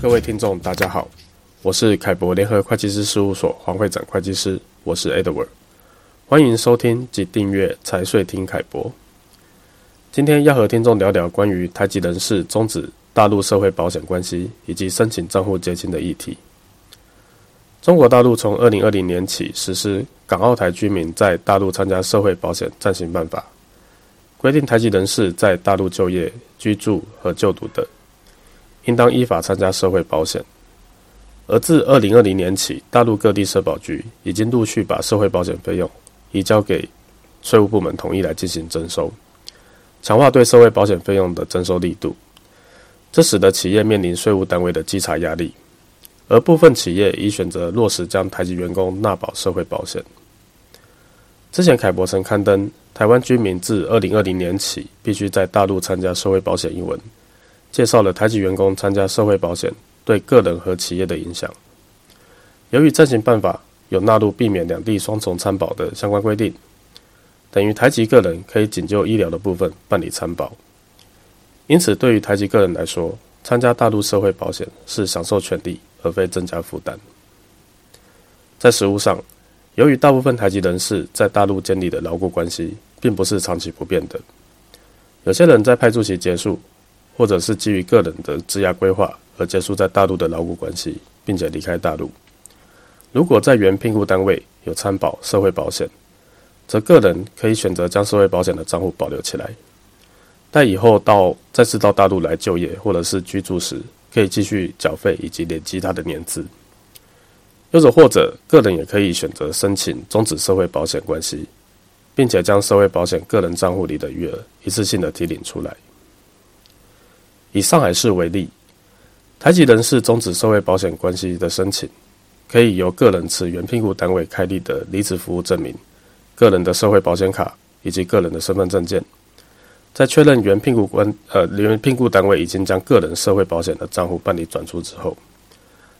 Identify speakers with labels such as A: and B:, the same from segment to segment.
A: 各位听众，大家好，我是凯博联合会计师事务所黄会长会计师，我是 Edward，欢迎收听及订阅财税听凯博。今天要和听众聊聊关于台籍人士终止大陆社会保险关系以及申请账户结清的议题。中国大陆从二零二零年起实施《港澳台居民在大陆参加社会保险暂行办法》，规定台籍人士在大陆就业、居住和就读的，应当依法参加社会保险。而自二零二零年起，大陆各地社保局已经陆续把社会保险费用移交给税务部门统一来进行征收，强化对社会保险费用的征收力度。这使得企业面临税务单位的稽查压力。而部分企业已选择落实将台籍员工纳保社会保险。之前凯博曾刊登台湾居民自二零二零年起必须在大陆参加社会保险一文，介绍了台籍员工参加社会保险对个人和企业的影响。由于暂行办法有纳入避免两地双重参保的相关规定，等于台籍个人可以仅就医疗的部分办理参保。因此，对于台籍个人来说，参加大陆社会保险是享受权利。而非增加负担。在实务上，由于大部分台籍人士在大陆建立的牢固关系，并不是长期不变的。有些人在派驻期结束，或者是基于个人的职涯规划而结束在大陆的牢固关系，并且离开大陆。如果在原聘雇单位有参保社会保险，则个人可以选择将社会保险的账户保留起来，待以后到再次到大陆来就业或者是居住时，可以继续缴费以及累积他的年资，又者或者个人也可以选择申请终止社会保险关系，并且将社会保险个人账户里的余额一次性的提领出来。以上海市为例，台籍人士终止社会保险关系的申请，可以由个人持原聘雇单位开立的离职服务证明、个人的社会保险卡以及个人的身份证件。在确认原聘雇官呃原聘雇单位已经将个人社会保险的账户办理转出之后，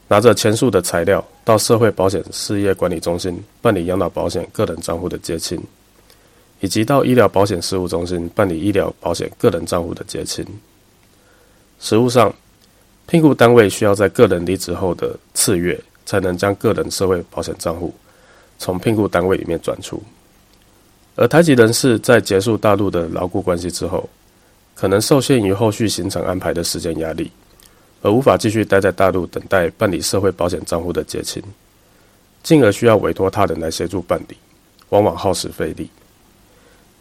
A: 拿着前述的材料到社会保险事业管理中心办理养老保险个人账户的结清，以及到医疗保险事务中心办理医疗保险个人账户的结清。实务上，聘雇单位需要在个人离职后的次月才能将个人社会保险账户从聘雇单位里面转出。而台籍人士在结束大陆的牢固关系之后，可能受限于后续行程安排的时间压力，而无法继续待在大陆等待办理社会保险账户的结清，进而需要委托他人来协助办理，往往耗时费力。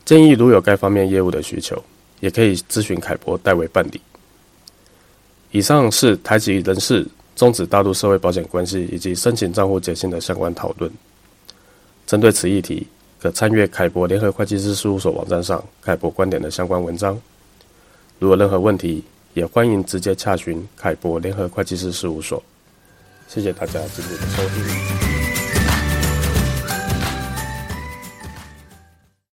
A: 建议如有该方面业务的需求，也可以咨询凯博代为办理。以上是台籍人士终止大陆社会保险关系以及申请账户结清的相关讨论。针对此议题，可参阅凯博联合会计师事务所网站上凯博观点的相关文章。如有任何问题，也欢迎直接洽询凯博联合会计师事务所。谢谢大家今天的收听。